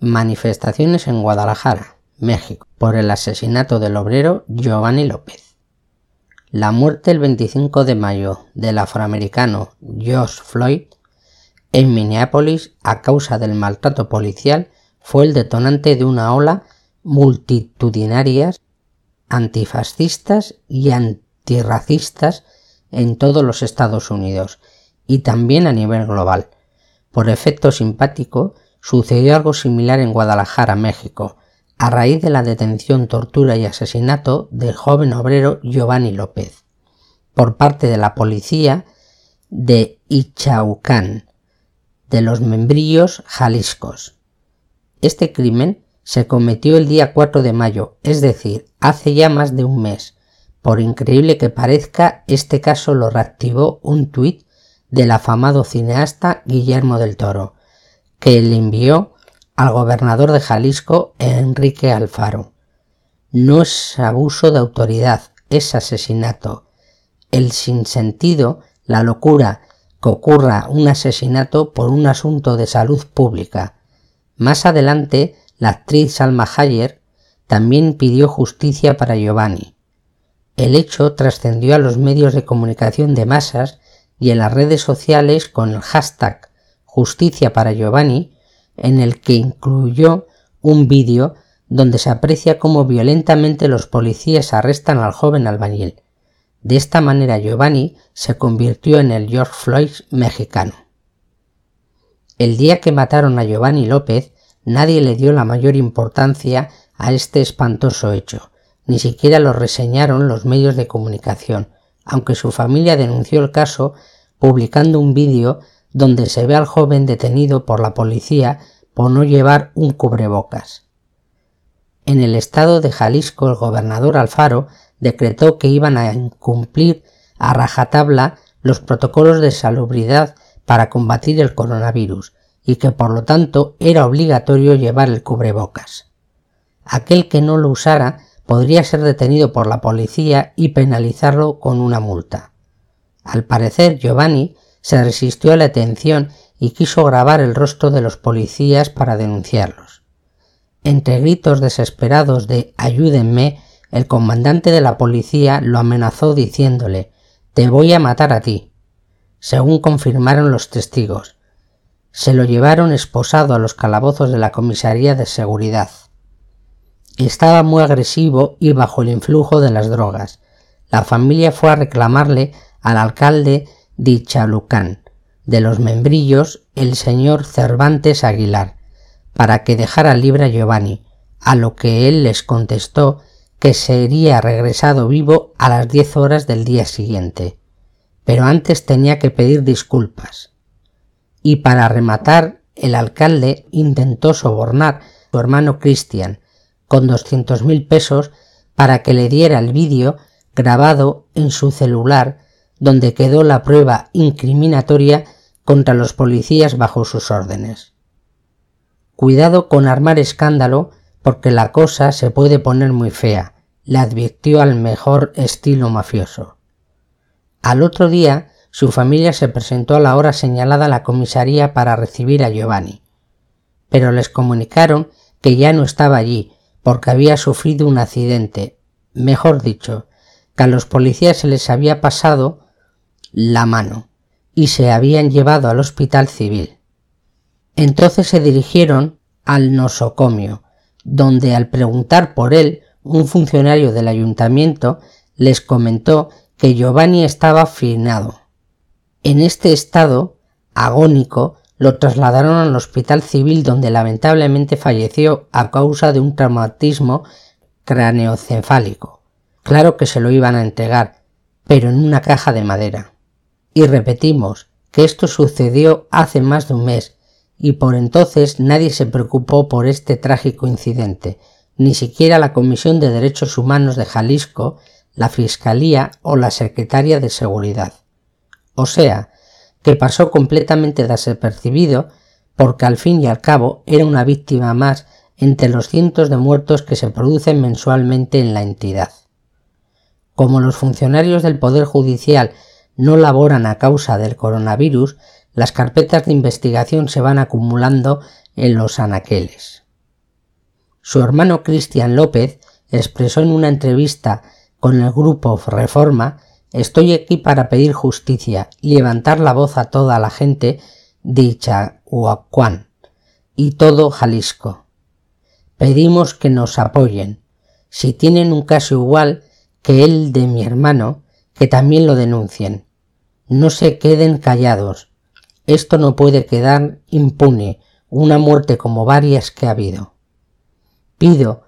Manifestaciones en Guadalajara, México, por el asesinato del obrero Giovanni López. La muerte el 25 de mayo del afroamericano George Floyd en Minneapolis a causa del maltrato policial fue el detonante de una ola multitudinarias antifascistas y antirracistas en todos los Estados Unidos y también a nivel global. Por efecto simpático, sucedió algo similar en Guadalajara, México, a raíz de la detención, tortura y asesinato del joven obrero Giovanni López, por parte de la policía de Ichaucán, de los Membrillos, Jaliscos. Este crimen se cometió el día 4 de mayo, es decir, hace ya más de un mes. Por increíble que parezca, este caso lo reactivó un tuit del afamado cineasta Guillermo del Toro, que le envió al gobernador de Jalisco, Enrique Alfaro. No es abuso de autoridad, es asesinato. El sinsentido, la locura, que ocurra un asesinato por un asunto de salud pública. Más adelante, la actriz Salma Hayek también pidió justicia para Giovanni. El hecho trascendió a los medios de comunicación de masas y en las redes sociales con el hashtag Justicia para Giovanni, en el que incluyó un vídeo donde se aprecia cómo violentamente los policías arrestan al joven albañil. De esta manera Giovanni se convirtió en el George Floyd mexicano. El día que mataron a Giovanni López, nadie le dio la mayor importancia a este espantoso hecho, ni siquiera lo reseñaron los medios de comunicación, aunque su familia denunció el caso publicando un vídeo donde se ve al joven detenido por la policía por no llevar un cubrebocas. En el estado de Jalisco el gobernador Alfaro decretó que iban a incumplir a rajatabla los protocolos de salubridad para combatir el coronavirus y que por lo tanto era obligatorio llevar el cubrebocas. Aquel que no lo usara podría ser detenido por la policía y penalizarlo con una multa. Al parecer Giovanni se resistió a la atención y quiso grabar el rostro de los policías para denunciarlos. Entre gritos desesperados de ayúdenme, el comandante de la policía lo amenazó diciéndole Te voy a matar a ti. Según confirmaron los testigos, se lo llevaron esposado a los calabozos de la comisaría de seguridad. Estaba muy agresivo y bajo el influjo de las drogas. La familia fue a reclamarle al alcalde de Chalucán, de los membrillos, el señor Cervantes Aguilar, para que dejara libre a Giovanni, a lo que él les contestó que sería regresado vivo a las diez horas del día siguiente. Pero antes tenía que pedir disculpas. Y para rematar, el alcalde intentó sobornar a su hermano Cristian con doscientos mil pesos para que le diera el vídeo grabado en su celular donde quedó la prueba incriminatoria contra los policías bajo sus órdenes. Cuidado con armar escándalo porque la cosa se puede poner muy fea, le advirtió al mejor estilo mafioso. Al otro día, su familia se presentó a la hora señalada a la comisaría para recibir a Giovanni, pero les comunicaron que ya no estaba allí porque había sufrido un accidente, mejor dicho, que a los policías se les había pasado la mano y se habían llevado al hospital civil. Entonces se dirigieron al nosocomio, donde al preguntar por él, un funcionario del ayuntamiento les comentó que Giovanni estaba finado. En este estado agónico lo trasladaron al hospital civil donde lamentablemente falleció a causa de un traumatismo craneocefálico. Claro que se lo iban a entregar, pero en una caja de madera. Y repetimos que esto sucedió hace más de un mes y por entonces nadie se preocupó por este trágico incidente, ni siquiera la Comisión de Derechos Humanos de Jalisco, la Fiscalía o la Secretaria de Seguridad. O sea, que pasó completamente desapercibido porque al fin y al cabo era una víctima más entre los cientos de muertos que se producen mensualmente en la entidad. Como los funcionarios del Poder Judicial no laboran a causa del coronavirus, las carpetas de investigación se van acumulando en los anaqueles. Su hermano Cristian López expresó en una entrevista con el grupo Reforma Estoy aquí para pedir justicia y levantar la voz a toda la gente de Chahuacuán y todo Jalisco. Pedimos que nos apoyen. Si tienen un caso igual que el de mi hermano, que también lo denuncien. No se queden callados. Esto no puede quedar impune, una muerte como varias que ha habido. Pido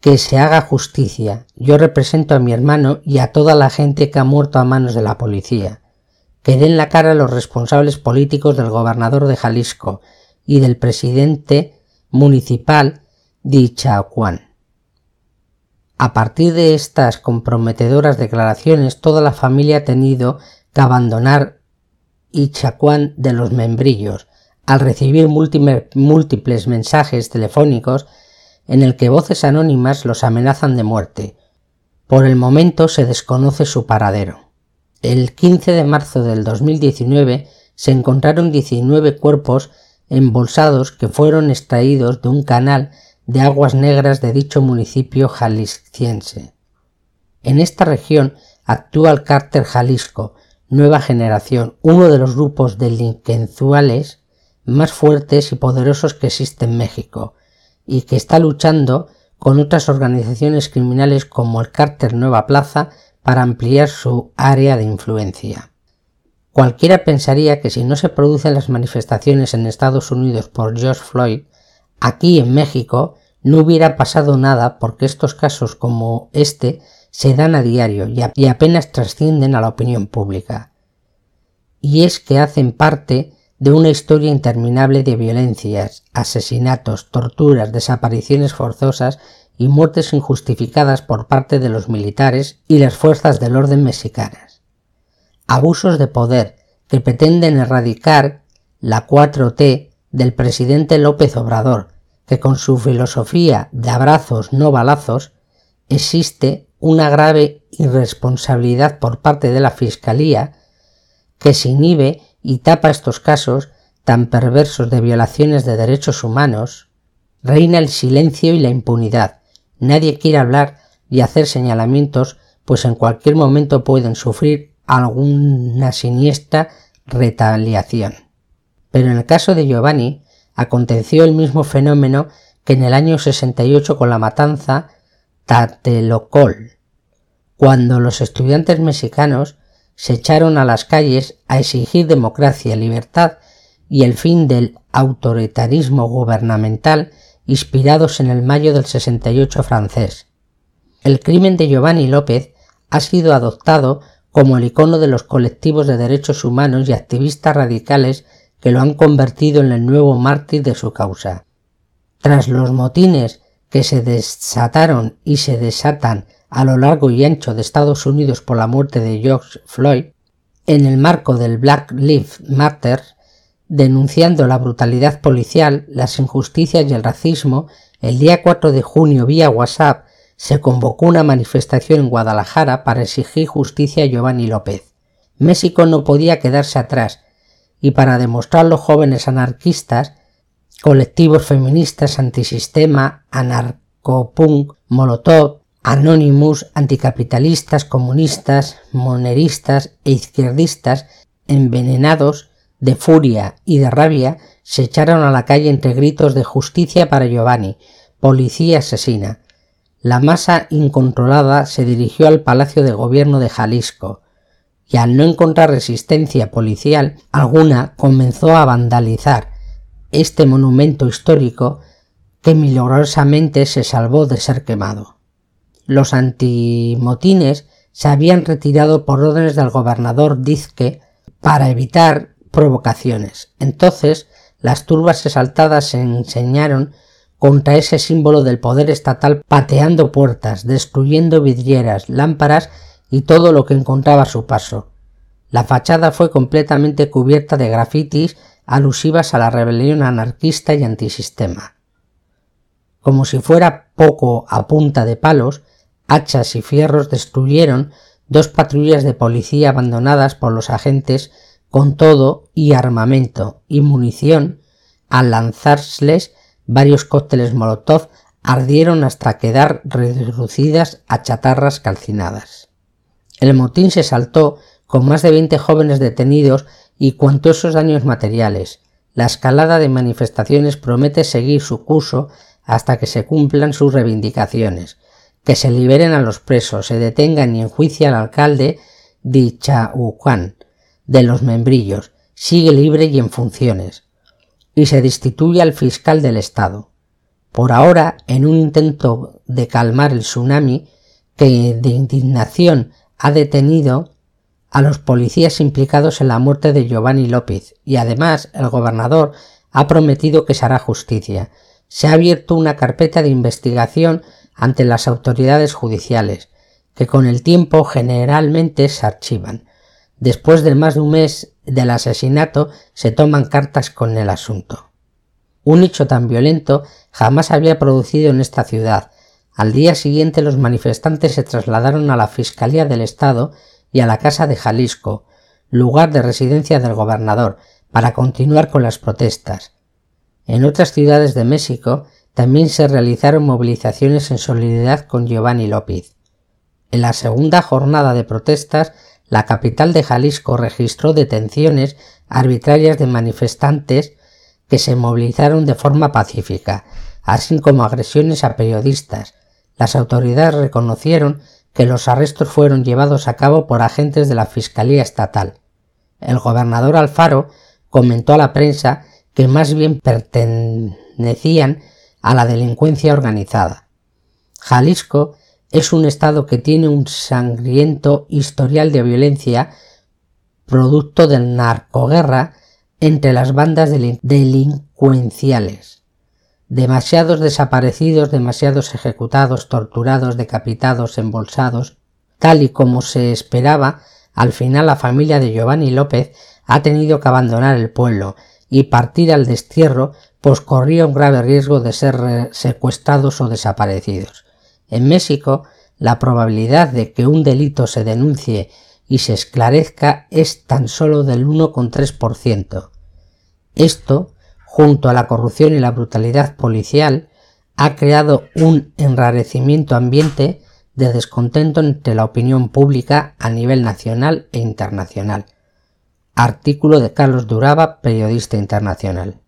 que se haga justicia. Yo represento a mi hermano y a toda la gente que ha muerto a manos de la policía. Que den la cara a los responsables políticos del gobernador de Jalisco y del presidente municipal de Ichacuán. A partir de estas comprometedoras declaraciones, toda la familia ha tenido abandonar Ichacuán de los membrillos, al recibir múltiples mensajes telefónicos en el que voces anónimas los amenazan de muerte. Por el momento se desconoce su paradero. El 15 de marzo del 2019 se encontraron 19 cuerpos embolsados que fueron extraídos de un canal de aguas negras de dicho municipio jalisciense. En esta región actúa el cárter Jalisco, nueva generación, uno de los grupos delincuenciales más fuertes y poderosos que existe en México, y que está luchando con otras organizaciones criminales como el Cártel Nueva Plaza para ampliar su área de influencia. Cualquiera pensaría que si no se producen las manifestaciones en Estados Unidos por George Floyd, aquí en México no hubiera pasado nada porque estos casos como este se dan a diario y apenas trascienden a la opinión pública. Y es que hacen parte de una historia interminable de violencias, asesinatos, torturas, desapariciones forzosas y muertes injustificadas por parte de los militares y las fuerzas del orden mexicanas. Abusos de poder que pretenden erradicar la 4T del presidente López Obrador, que con su filosofía de abrazos no balazos existe una grave irresponsabilidad por parte de la Fiscalía que se inhibe y tapa estos casos tan perversos de violaciones de derechos humanos, reina el silencio y la impunidad. Nadie quiere hablar y hacer señalamientos, pues en cualquier momento pueden sufrir alguna siniestra retaliación. Pero en el caso de Giovanni aconteció el mismo fenómeno que en el año 68 con la matanza Tatelocol, cuando los estudiantes mexicanos se echaron a las calles a exigir democracia, libertad y el fin del autoritarismo gubernamental inspirados en el mayo del 68 francés. El crimen de Giovanni López ha sido adoptado como el icono de los colectivos de derechos humanos y activistas radicales que lo han convertido en el nuevo mártir de su causa. Tras los motines que se desataron y se desatan a lo largo y ancho de Estados Unidos por la muerte de George Floyd, en el marco del Black Lives Matter, denunciando la brutalidad policial, las injusticias y el racismo, el día 4 de junio vía WhatsApp se convocó una manifestación en Guadalajara para exigir justicia a Giovanni López. México no podía quedarse atrás, y para demostrar los jóvenes anarquistas, colectivos feministas antisistema, anarcopunk, molotov, Anonymous, anticapitalistas, comunistas, moneristas e izquierdistas, envenenados de furia y de rabia, se echaron a la calle entre gritos de justicia para Giovanni, policía asesina. La masa incontrolada se dirigió al Palacio de Gobierno de Jalisco, y al no encontrar resistencia policial alguna comenzó a vandalizar este monumento histórico que milagrosamente se salvó de ser quemado los antimotines se habían retirado por órdenes del gobernador Dizque para evitar provocaciones. Entonces, las turbas exaltadas se enseñaron contra ese símbolo del poder estatal pateando puertas, destruyendo vidrieras, lámparas y todo lo que encontraba su paso. La fachada fue completamente cubierta de grafitis alusivas a la rebelión anarquista y antisistema. Como si fuera poco a punta de palos, hachas y fierros destruyeron dos patrullas de policía abandonadas por los agentes con todo y armamento y munición al lanzárseles varios cócteles molotov ardieron hasta quedar reducidas a chatarras calcinadas. El motín se saltó con más de veinte jóvenes detenidos y cuantosos daños materiales. La escalada de manifestaciones promete seguir su curso hasta que se cumplan sus reivindicaciones, que se liberen a los presos, se detengan y enjuicie al alcalde Dichahucan de los membrillos, sigue libre y en funciones, y se destituye al fiscal del Estado. Por ahora, en un intento de calmar el tsunami que de indignación ha detenido a los policías implicados en la muerte de Giovanni López y además el gobernador ha prometido que se hará justicia. Se ha abierto una carpeta de investigación ante las autoridades judiciales, que con el tiempo generalmente se archivan. Después de más de un mes del asesinato se toman cartas con el asunto. Un hecho tan violento jamás había producido en esta ciudad. Al día siguiente los manifestantes se trasladaron a la Fiscalía del Estado y a la Casa de Jalisco, lugar de residencia del gobernador, para continuar con las protestas. En otras ciudades de México también se realizaron movilizaciones en solidaridad con Giovanni López. En la segunda jornada de protestas, la capital de Jalisco registró detenciones arbitrarias de manifestantes que se movilizaron de forma pacífica, así como agresiones a periodistas. Las autoridades reconocieron que los arrestos fueron llevados a cabo por agentes de la Fiscalía Estatal. El gobernador Alfaro comentó a la prensa que más bien pertenecían a la delincuencia organizada. Jalisco es un estado que tiene un sangriento historial de violencia producto de narcoguerra entre las bandas delincuenciales demasiados desaparecidos, demasiados ejecutados, torturados, decapitados, embolsados. Tal y como se esperaba, al final la familia de Giovanni López ha tenido que abandonar el pueblo y partir al destierro, pues corría un grave riesgo de ser secuestrados o desaparecidos. En México, la probabilidad de que un delito se denuncie y se esclarezca es tan solo del 1,3%. Esto junto a la corrupción y la brutalidad policial, ha creado un enrarecimiento ambiente de descontento entre la opinión pública a nivel nacional e internacional. Artículo de Carlos Duraba, periodista internacional.